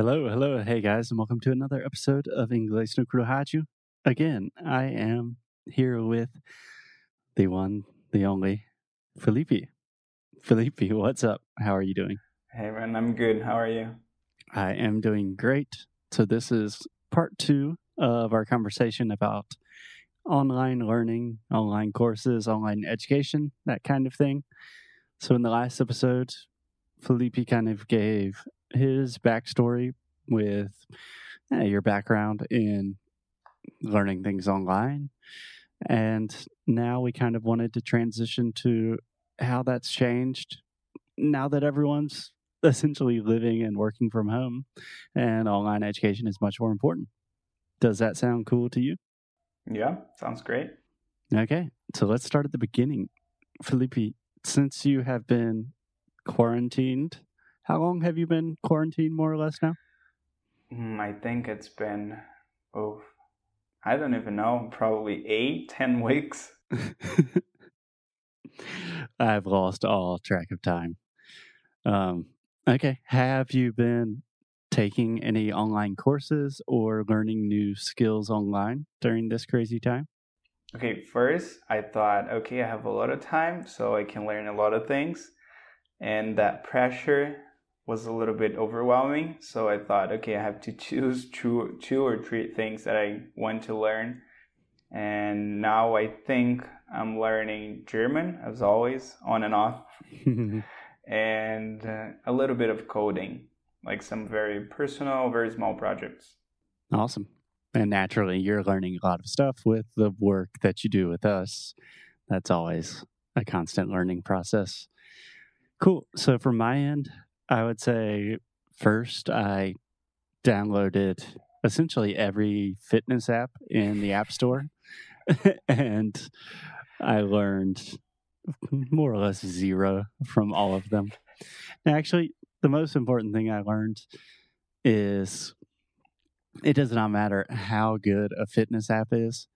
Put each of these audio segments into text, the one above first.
Hello, hello, hey guys, and welcome to another episode of Inglês no Kurohaju. Again, I am here with the one, the only, Felipe. Felipe, what's up? How are you doing? Hey man, I'm good. How are you? I am doing great. So, this is part two of our conversation about online learning, online courses, online education, that kind of thing. So, in the last episode, Felipe kind of gave his backstory with eh, your background in learning things online. And now we kind of wanted to transition to how that's changed now that everyone's essentially living and working from home and online education is much more important. Does that sound cool to you? Yeah, sounds great. Okay, so let's start at the beginning. Felipe, since you have been quarantined, how long have you been quarantined more or less now? Mm, I think it's been, oh, I don't even know, probably eight, ten weeks. I've lost all track of time. Um, okay, have you been taking any online courses or learning new skills online during this crazy time? Okay, first I thought, okay, I have a lot of time, so I can learn a lot of things. And that pressure was a little bit overwhelming. So I thought, okay, I have to choose two, two or three things that I want to learn. And now I think I'm learning German, as always, on and off, and uh, a little bit of coding, like some very personal, very small projects. Awesome. And naturally, you're learning a lot of stuff with the work that you do with us. That's always a constant learning process. Cool. So, from my end, I would say first I downloaded essentially every fitness app in the App Store and I learned more or less zero from all of them. Now, actually, the most important thing I learned is it does not matter how good a fitness app is.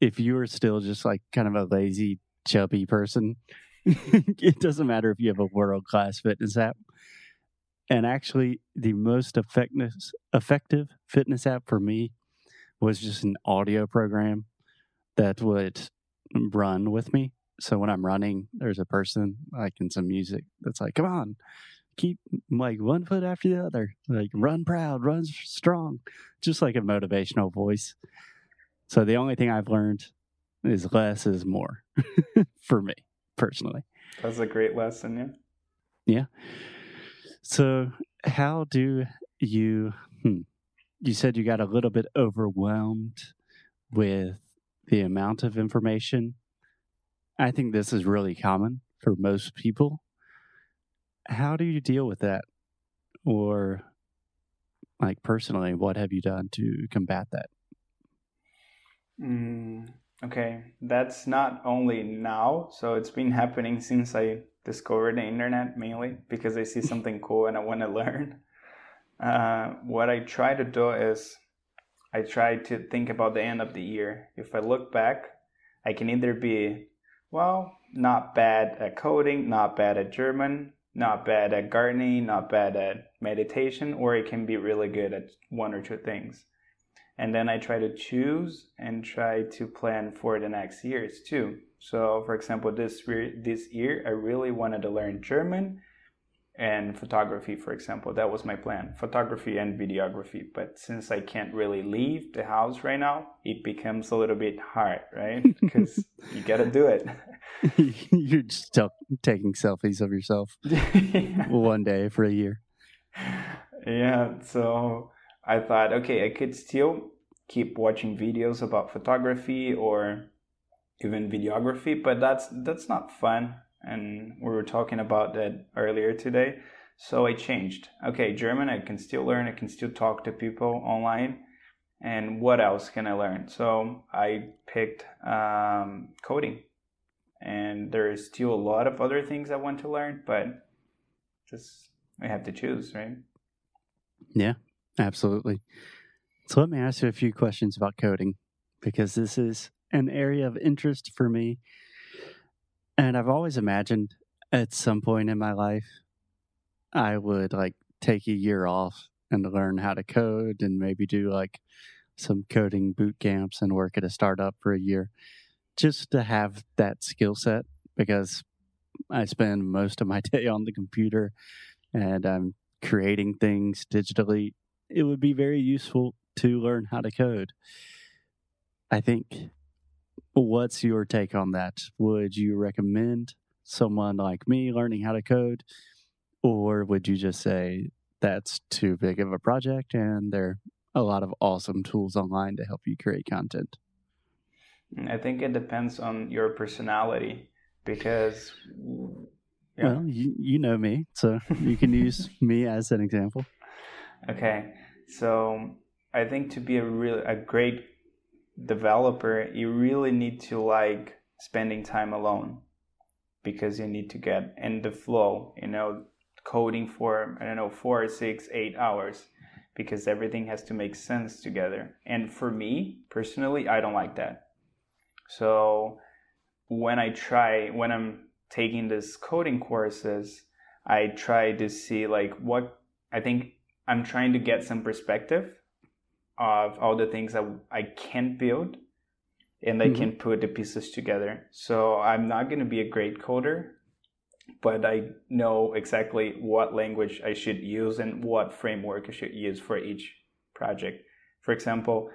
If you are still just like kind of a lazy, chubby person, it doesn't matter if you have a world class fitness app. And actually, the most effective, effective fitness app for me was just an audio program that would run with me. So when I'm running, there's a person like in some music that's like, come on, keep like one foot after the other, like run proud, run strong, just like a motivational voice. So the only thing I've learned is less is more for me personally. That's a great lesson, yeah. Yeah. So, how do you? Hmm, you said you got a little bit overwhelmed with the amount of information. I think this is really common for most people. How do you deal with that? Or, like personally, what have you done to combat that? Mm, okay, that's not only now. So it's been happening since I discovered the internet mainly because I see something cool and I want to learn. Uh, what I try to do is I try to think about the end of the year. If I look back, I can either be, well, not bad at coding, not bad at German, not bad at gardening, not bad at meditation, or I can be really good at one or two things. And then I try to choose and try to plan for the next years too. So, for example, this year, this year I really wanted to learn German and photography, for example. That was my plan photography and videography. But since I can't really leave the house right now, it becomes a little bit hard, right? Because you got to do it. You're still taking selfies of yourself yeah. one day for a year. Yeah. So I thought, okay, I could still keep watching videos about photography or even videography, but that's that's not fun and we were talking about that earlier today. So I changed. Okay, German, I can still learn, I can still talk to people online. And what else can I learn? So I picked um, coding. And there's still a lot of other things I want to learn, but just I have to choose, right? Yeah, absolutely. So let me ask you a few questions about coding because this is an area of interest for me and I've always imagined at some point in my life, I would like take a year off and learn how to code and maybe do like some coding boot camps and work at a startup for a year just to have that skill set because I spend most of my day on the computer and I'm creating things digitally. It would be very useful to learn how to code. I think. What's your take on that? Would you recommend someone like me learning how to code? Or would you just say that's too big of a project and there are a lot of awesome tools online to help you create content? I think it depends on your personality because. Yeah. Well, you, you know me, so you can use me as an example. Okay. So I think to be a real a great developer, you really need to like spending time alone because you need to get in the flow, you know, coding for, I don't know, four, six, eight hours because everything has to make sense together. And for me personally, I don't like that. So when I try, when I'm taking this coding courses, I try to see like what I think I'm trying to get some perspective of all the things that I can build and I mm-hmm. can put the pieces together. So I'm not going to be a great coder, but I know exactly what language I should use and what framework I should use for each project. For example,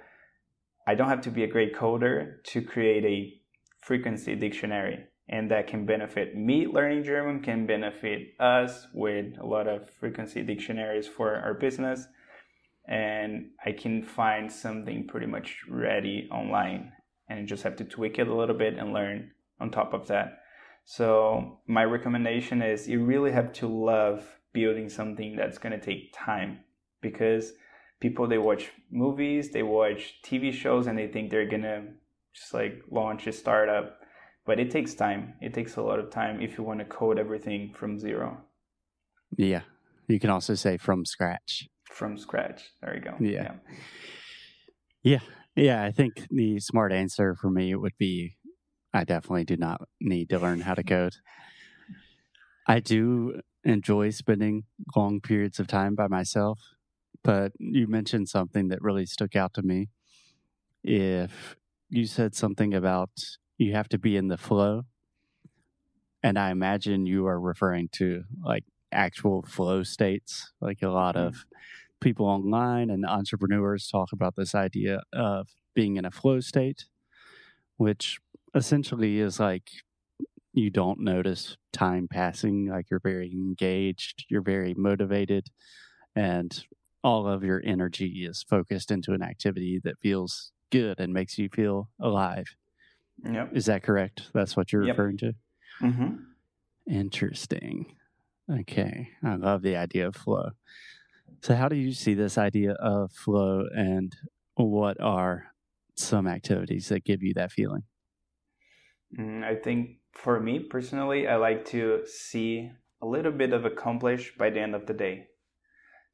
I don't have to be a great coder to create a frequency dictionary and that can benefit me learning German, can benefit us with a lot of frequency dictionaries for our business and I can find something pretty much ready online and just have to tweak it a little bit and learn on top of that. So my recommendation is you really have to love building something that's going to take time because people they watch movies, they watch TV shows and they think they're going to just like launch a startup, but it takes time. It takes a lot of time if you want to code everything from zero. Yeah. You can also say from scratch from scratch. There you go. Yeah. yeah. Yeah. Yeah. I think the smart answer for me would be I definitely do not need to learn how to code. I do enjoy spending long periods of time by myself, but you mentioned something that really stuck out to me. If you said something about you have to be in the flow, and I imagine you are referring to like actual flow states, like a lot mm-hmm. of people online and entrepreneurs talk about this idea of being in a flow state, which essentially is like you don't notice time passing, like you're very engaged, you're very motivated, and all of your energy is focused into an activity that feels good and makes you feel alive. Yep. Is that correct? That's what you're yep. referring to? Mm-hmm. Interesting. Okay. I love the idea of flow. So, how do you see this idea of flow, and what are some activities that give you that feeling? Mm, I think for me personally, I like to see a little bit of accomplished by the end of the day.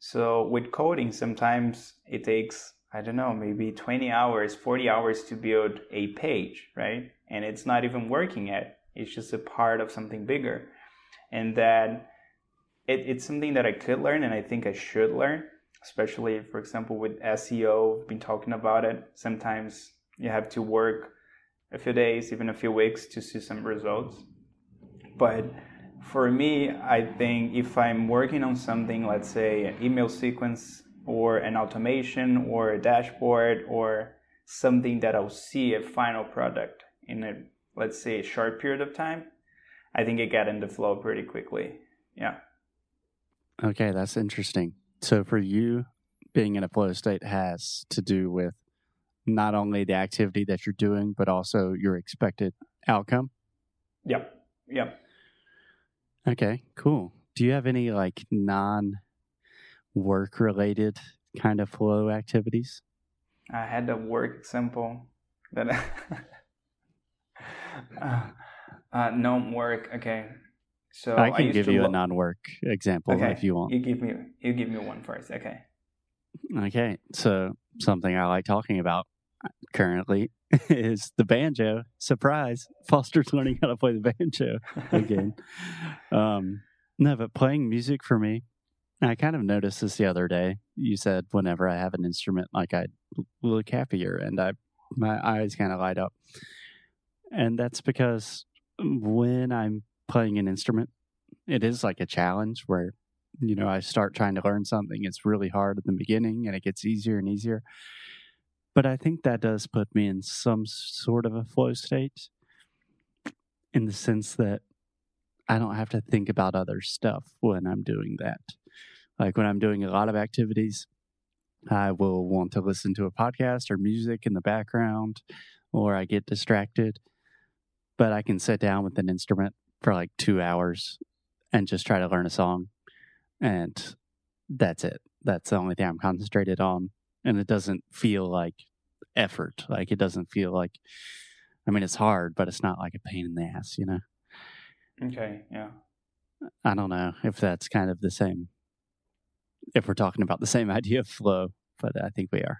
So, with coding, sometimes it takes, I don't know, maybe 20 hours, 40 hours to build a page, right? And it's not even working yet, it's just a part of something bigger. And that it, it's something that I could learn and I think I should learn, especially, for example, with SEO. We've been talking about it. Sometimes you have to work a few days, even a few weeks to see some results. But for me, I think if I'm working on something, let's say an email sequence or an automation or a dashboard or something that I'll see a final product in a, let's say, a short period of time, I think it got in the flow pretty quickly. Yeah. Okay, that's interesting. So for you, being in a flow state has to do with not only the activity that you're doing, but also your expected outcome. Yep. Yep. Okay, cool. Do you have any like non work related kind of flow activities? I had a work example that uh, uh, no work. Okay. So I can I give you lo- a non-work example okay. if you want. You give me you give me one first. Okay. Okay. So something I like talking about currently is the banjo. Surprise! Foster's learning how to play the banjo again. um, no, but playing music for me I kind of noticed this the other day. You said whenever I have an instrument, like I look happier and I my eyes kind of light up, and that's because when I'm playing an instrument, it is like a challenge where you know I start trying to learn something. It's really hard at the beginning, and it gets easier and easier. But I think that does put me in some sort of a flow state, in the sense that I don't have to think about other stuff when I'm doing that. Like when I'm doing a lot of activities, I will want to listen to a podcast or music in the background, or I get distracted. But I can sit down with an instrument for like two hours and just try to learn a song. And that's it. That's the only thing I'm concentrated on. And it doesn't feel like effort. Like it doesn't feel like, I mean, it's hard, but it's not like a pain in the ass, you know? Okay, yeah. I don't know if that's kind of the same, if we're talking about the same idea of flow, but I think we are.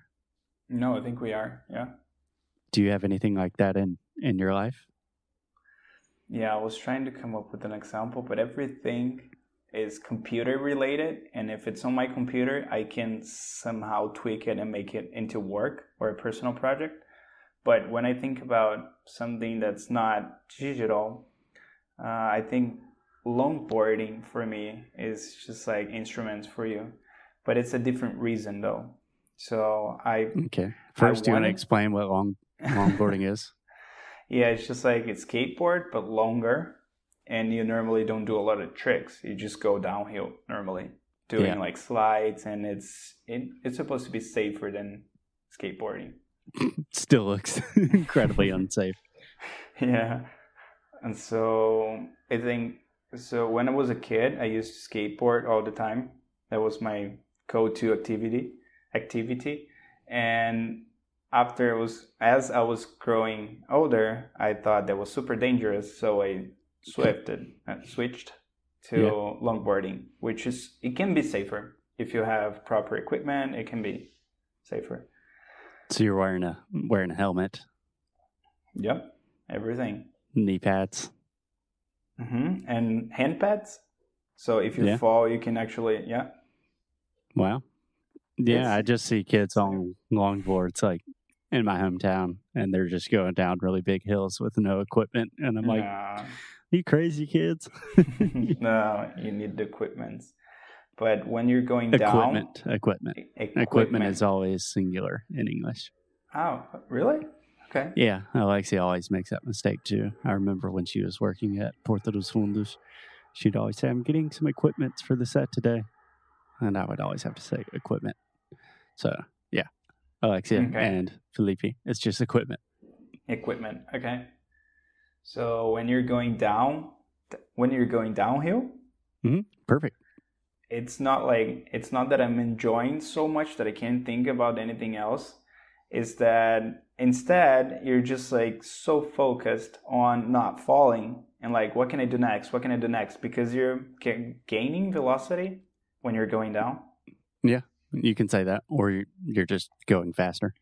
No, I think we are. Yeah. Do you have anything like that in in your life? Yeah, I was trying to come up with an example, but everything is computer related, and if it's on my computer, I can somehow tweak it and make it into work or a personal project. But when I think about something that's not digital, uh, I think longboarding for me is just like instruments for you, but it's a different reason though. So I okay. First, do you want to explain what long longboarding is? Yeah, it's just like a skateboard but longer, and you normally don't do a lot of tricks. You just go downhill normally, doing yeah. like slides, and it's it, it's supposed to be safer than skateboarding. Still looks incredibly unsafe. Yeah, and so I think so. When I was a kid, I used to skateboard all the time. That was my go-to activity. Activity, and after it was as I was growing older, I thought that was super dangerous, so I swifted, uh, switched to yeah. longboarding, which is it can be safer if you have proper equipment. It can be safer. So you're wearing a wearing a helmet. Yep, everything. Knee pads. Mm-hmm. And hand pads. So if you yeah. fall, you can actually yeah. Wow. Yeah, it's, I just see kids on longboards like in my hometown, and they're just going down really big hills with no equipment, and I'm like, nah. "You crazy kids?" no, you need the equipment. But when you're going equipment, down, equipment, equipment, equipment is always singular in English. Oh, really? Okay. Yeah, Alexia always makes that mistake too. I remember when she was working at Porta dos Fundos, she'd always say, "I'm getting some equipment for the set today," and I would always have to say equipment. So Alexia okay. and Felipe. It's just equipment. Equipment. Okay. So when you're going down, when you're going downhill, mm-hmm. perfect. It's not like it's not that I'm enjoying so much that I can't think about anything else. Is that instead you're just like so focused on not falling and like what can I do next? What can I do next? Because you're gaining velocity when you're going down. Yeah, you can say that, or you're just going faster.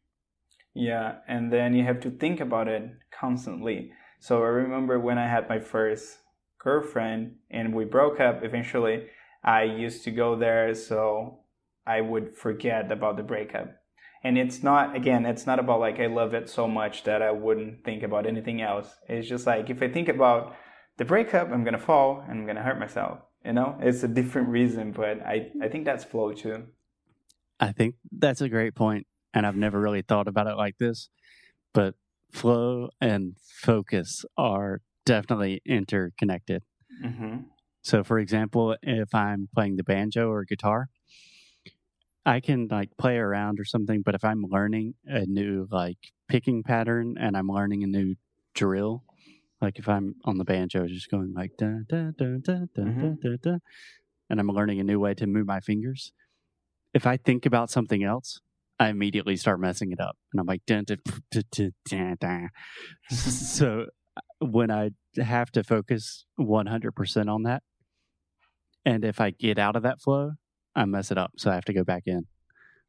Yeah, and then you have to think about it constantly. So I remember when I had my first girlfriend and we broke up eventually, I used to go there so I would forget about the breakup. And it's not, again, it's not about like I love it so much that I wouldn't think about anything else. It's just like if I think about the breakup, I'm gonna fall and I'm gonna hurt myself. You know, it's a different reason, but I, I think that's flow too. I think that's a great point, and I've never really thought about it like this. But flow and focus are definitely interconnected. Mm-hmm. So, for example, if I'm playing the banjo or guitar, I can like play around or something. But if I'm learning a new like picking pattern and I'm learning a new drill, like if I'm on the banjo, just going like da da da da da mm-hmm. da da, and I'm learning a new way to move my fingers, if I think about something else, I immediately start messing it up, and I'm like, dun, dun, dun, so when I have to focus 100% on that, and if I get out of that flow, I mess it up, so I have to go back in.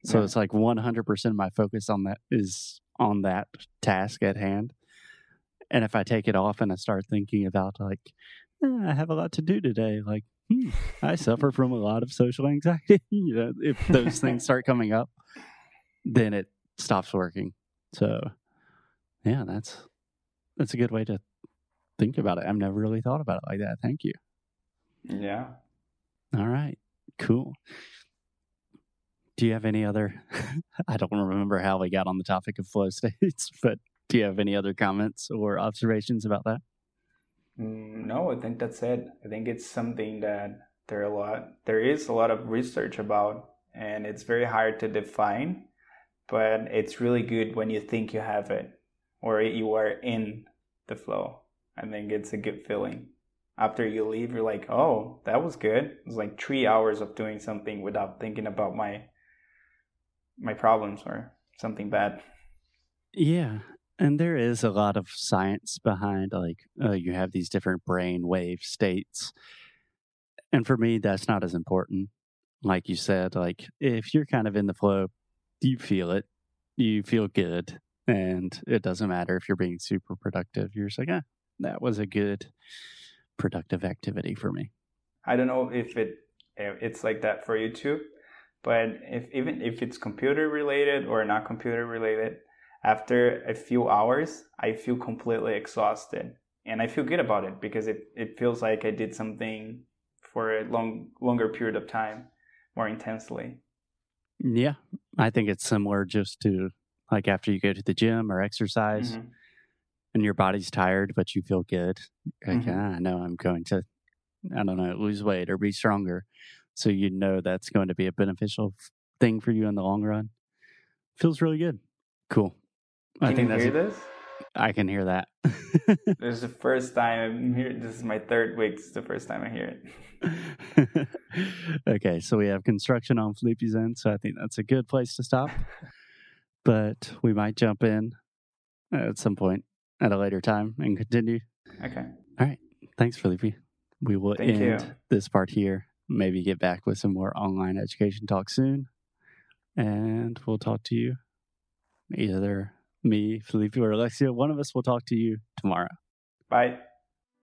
So yeah. it's like 100% of my focus on that is on that task at hand. And if I take it off and I start thinking about like, eh, I have a lot to do today, like hmm, I suffer from a lot of social anxiety. you know, if those things start coming up, then it stops working. So, yeah, that's that's a good way to think about it. I've never really thought about it like that. Thank you. Yeah. All right. Cool. Do you have any other? I don't remember how we got on the topic of flow states, but do you have any other comments or observations about that? Mm, no, I think that's it. I think it's something that there a lot. There is a lot of research about, and it's very hard to define. But it's really good when you think you have it, or you are in the flow. I think it's a good feeling. After you leave, you're like, "Oh, that was good." It was like three hours of doing something without thinking about my my problems or something bad. Yeah. And there is a lot of science behind, like, uh, you have these different brain wave states. And for me, that's not as important. Like you said, like, if you're kind of in the flow, you feel it, you feel good. And it doesn't matter if you're being super productive. You're just like, ah, that was a good productive activity for me. I don't know if it it's like that for you too, but if even if it's computer related or not computer related, after a few hours, I feel completely exhausted. And I feel good about it because it, it feels like I did something for a long longer period of time more intensely. Yeah. I think it's similar just to like after you go to the gym or exercise mm-hmm. and your body's tired but you feel good. Like, mm-hmm. ah, I know I'm going to I don't know, lose weight or be stronger. So you know that's going to be a beneficial thing for you in the long run. Feels really good. Cool. Can I think you that's hear a, this? I can hear that. this is the first time I'm here. This is my third week. This is the first time I hear it. okay, so we have construction on Felipe's end, so I think that's a good place to stop. but we might jump in at some point at a later time and continue. Okay. All right. Thanks, Felipe. We will Thank end you. this part here. Maybe get back with some more online education talk soon. And we'll talk to you either me, Felipe, or Alexia, one of us will talk to you tomorrow. Bye.